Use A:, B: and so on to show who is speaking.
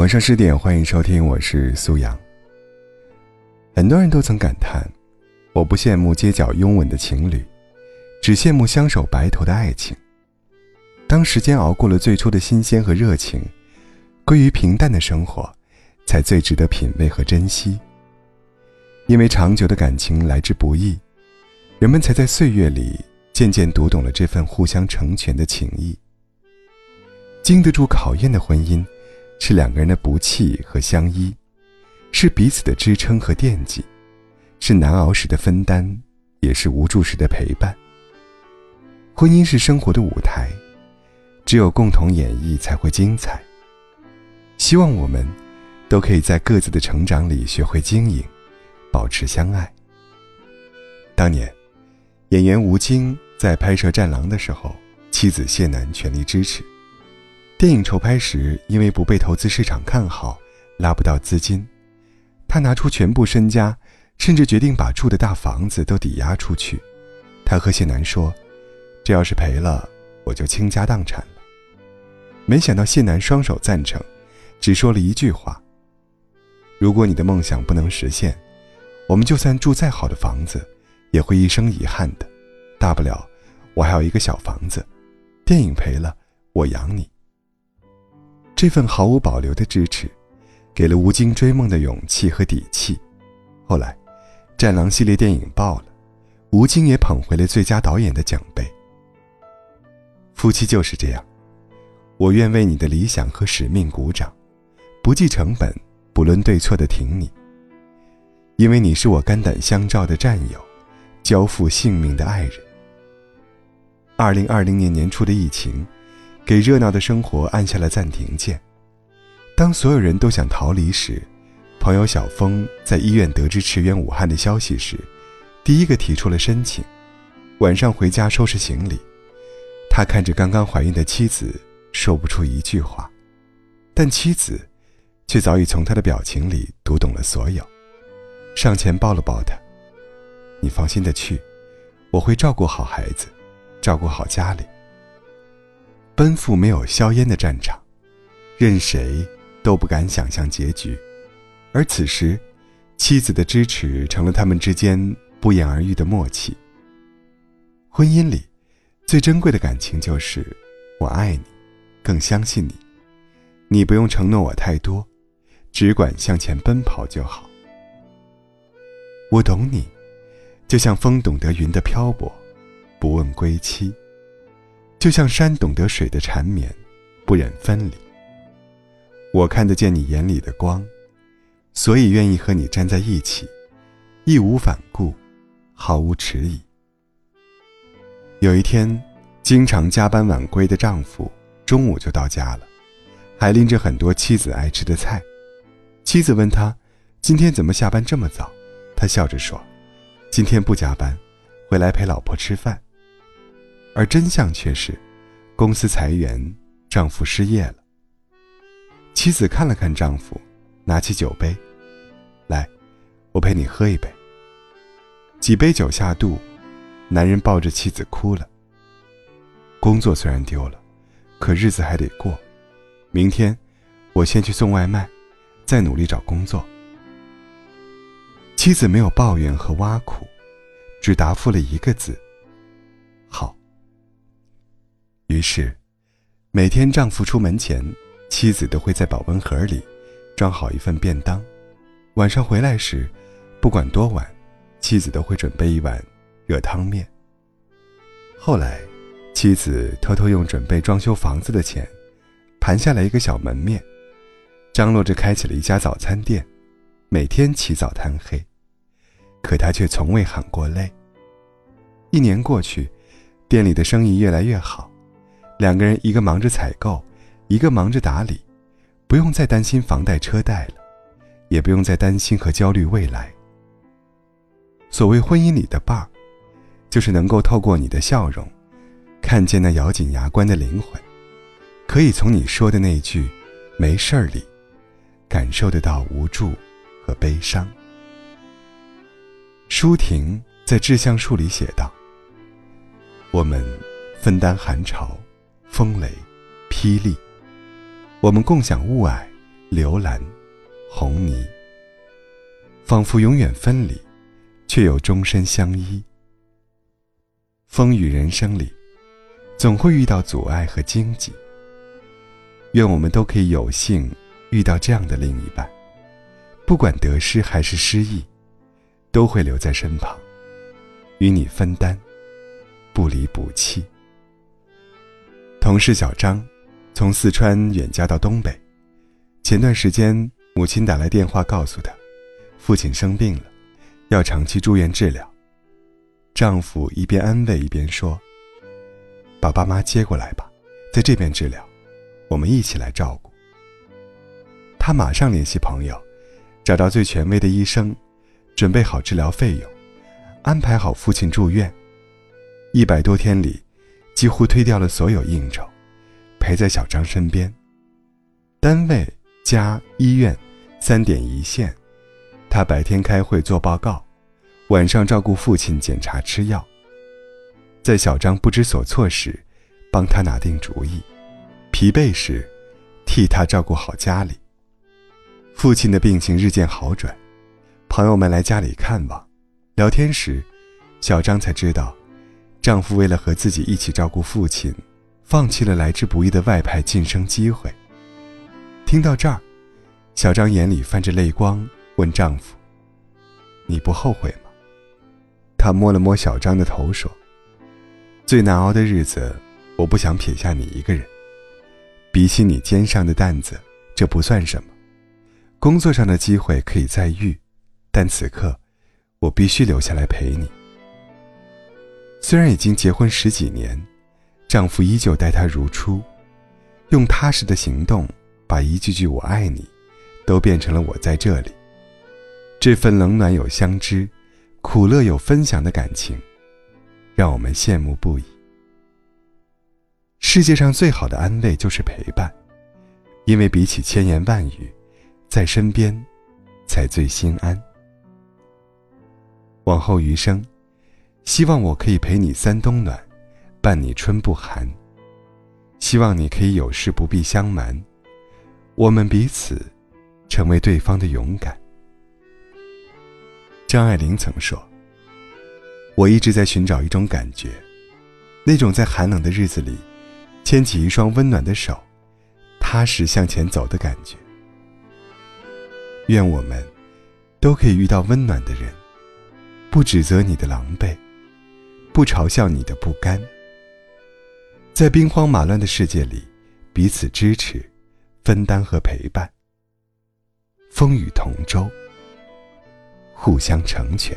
A: 晚上十点，欢迎收听，我是苏阳。很多人都曾感叹：“我不羡慕街角拥吻的情侣，只羡慕相守白头的爱情。”当时间熬过了最初的新鲜和热情，归于平淡的生活，才最值得品味和珍惜。因为长久的感情来之不易，人们才在岁月里渐渐读懂了这份互相成全的情谊。经得住考验的婚姻。是两个人的不弃和相依，是彼此的支撑和惦记，是难熬时的分担，也是无助时的陪伴。婚姻是生活的舞台，只有共同演绎才会精彩。希望我们都可以在各自的成长里学会经营，保持相爱。当年，演员吴京在拍摄《战狼》的时候，妻子谢楠全力支持。电影筹拍时，因为不被投资市场看好，拉不到资金，他拿出全部身家，甚至决定把住的大房子都抵押出去。他和谢楠说：“这要是赔了，我就倾家荡产了。”没想到谢楠双手赞成，只说了一句话：“如果你的梦想不能实现，我们就算住再好的房子，也会一生遗憾的。大不了，我还有一个小房子，电影赔了，我养你。”这份毫无保留的支持，给了吴京追梦的勇气和底气。后来，《战狼》系列电影爆了，吴京也捧回了最佳导演的奖杯。夫妻就是这样，我愿为你的理想和使命鼓掌，不计成本、不论对错的挺你，因为你是我肝胆相照的战友，交付性命的爱人。二零二零年年初的疫情。给热闹的生活按下了暂停键。当所有人都想逃离时，朋友小峰在医院得知驰援武汉的消息时，第一个提出了申请。晚上回家收拾行李，他看着刚刚怀孕的妻子，说不出一句话，但妻子却早已从他的表情里读懂了所有，上前抱了抱他：“你放心的去，我会照顾好孩子，照顾好家里。”奔赴没有硝烟的战场，任谁都不敢想象结局。而此时，妻子的支持成了他们之间不言而喻的默契。婚姻里，最珍贵的感情就是我爱你，更相信你。你不用承诺我太多，只管向前奔跑就好。我懂你，就像风懂得云的漂泊，不问归期。就像山懂得水的缠绵，不忍分离。我看得见你眼里的光，所以愿意和你站在一起，义无反顾，毫无迟疑。有一天，经常加班晚归的丈夫中午就到家了，还拎着很多妻子爱吃的菜。妻子问他：“今天怎么下班这么早？”他笑着说：“今天不加班，回来陪老婆吃饭。”而真相却是，公司裁员，丈夫失业了。妻子看了看丈夫，拿起酒杯，来，我陪你喝一杯。几杯酒下肚，男人抱着妻子哭了。工作虽然丢了，可日子还得过。明天，我先去送外卖，再努力找工作。妻子没有抱怨和挖苦，只答复了一个字：于是，每天丈夫出门前，妻子都会在保温盒里装好一份便当。晚上回来时，不管多晚，妻子都会准备一碗热汤面。后来，妻子偷偷用准备装修房子的钱，盘下来一个小门面，张罗着开起了一家早餐店，每天起早贪黑。可他却从未喊过累。一年过去，店里的生意越来越好。两个人，一个忙着采购，一个忙着打理，不用再担心房贷车贷了，也不用再担心和焦虑未来。所谓婚姻里的伴儿，就是能够透过你的笑容，看见那咬紧牙关的灵魂，可以从你说的那句“没事儿”里，感受得到无助和悲伤。舒婷在《致橡树》里写道：“我们分担寒潮。”风雷，霹雳，我们共享雾霭，流岚、红泥，仿佛永远分离，却又终身相依。风雨人生里，总会遇到阻碍和荆棘。愿我们都可以有幸遇到这样的另一半，不管得失还是失意，都会留在身旁，与你分担，不离不弃。同事小张，从四川远嫁到东北。前段时间，母亲打来电话告诉她，父亲生病了，要长期住院治疗。丈夫一边安慰一边说：“把爸妈接过来吧，在这边治疗，我们一起来照顾。”他马上联系朋友，找到最权威的医生，准备好治疗费用，安排好父亲住院。一百多天里，几乎推掉了所有应酬，陪在小张身边。单位、家、医院，三点一线。他白天开会做报告。晚上照顾父亲检查吃药，在小张不知所措时，帮他拿定主意；疲惫时，替他照顾好家里。父亲的病情日渐好转，朋友们来家里看望，聊天时，小张才知道，丈夫为了和自己一起照顾父亲，放弃了来之不易的外派晋升机会。听到这儿，小张眼里泛着泪光，问丈夫：“你不后悔吗？”他摸了摸小张的头，说：“最难熬的日子，我不想撇下你一个人。比起你肩上的担子，这不算什么。工作上的机会可以再遇，但此刻，我必须留下来陪你。虽然已经结婚十几年，丈夫依旧待她如初，用踏实的行动，把一句句‘我爱你’，都变成了‘我在这里’。这份冷暖有相知。”苦乐有分享的感情，让我们羡慕不已。世界上最好的安慰就是陪伴，因为比起千言万语，在身边，才最心安。往后余生，希望我可以陪你三冬暖，伴你春不寒。希望你可以有事不必相瞒，我们彼此，成为对方的勇敢。张爱玲曾说：“我一直在寻找一种感觉，那种在寒冷的日子里，牵起一双温暖的手，踏实向前走的感觉。愿我们都可以遇到温暖的人，不指责你的狼狈，不嘲笑你的不甘，在兵荒马乱的世界里，彼此支持，分担和陪伴，风雨同舟。”互相成全。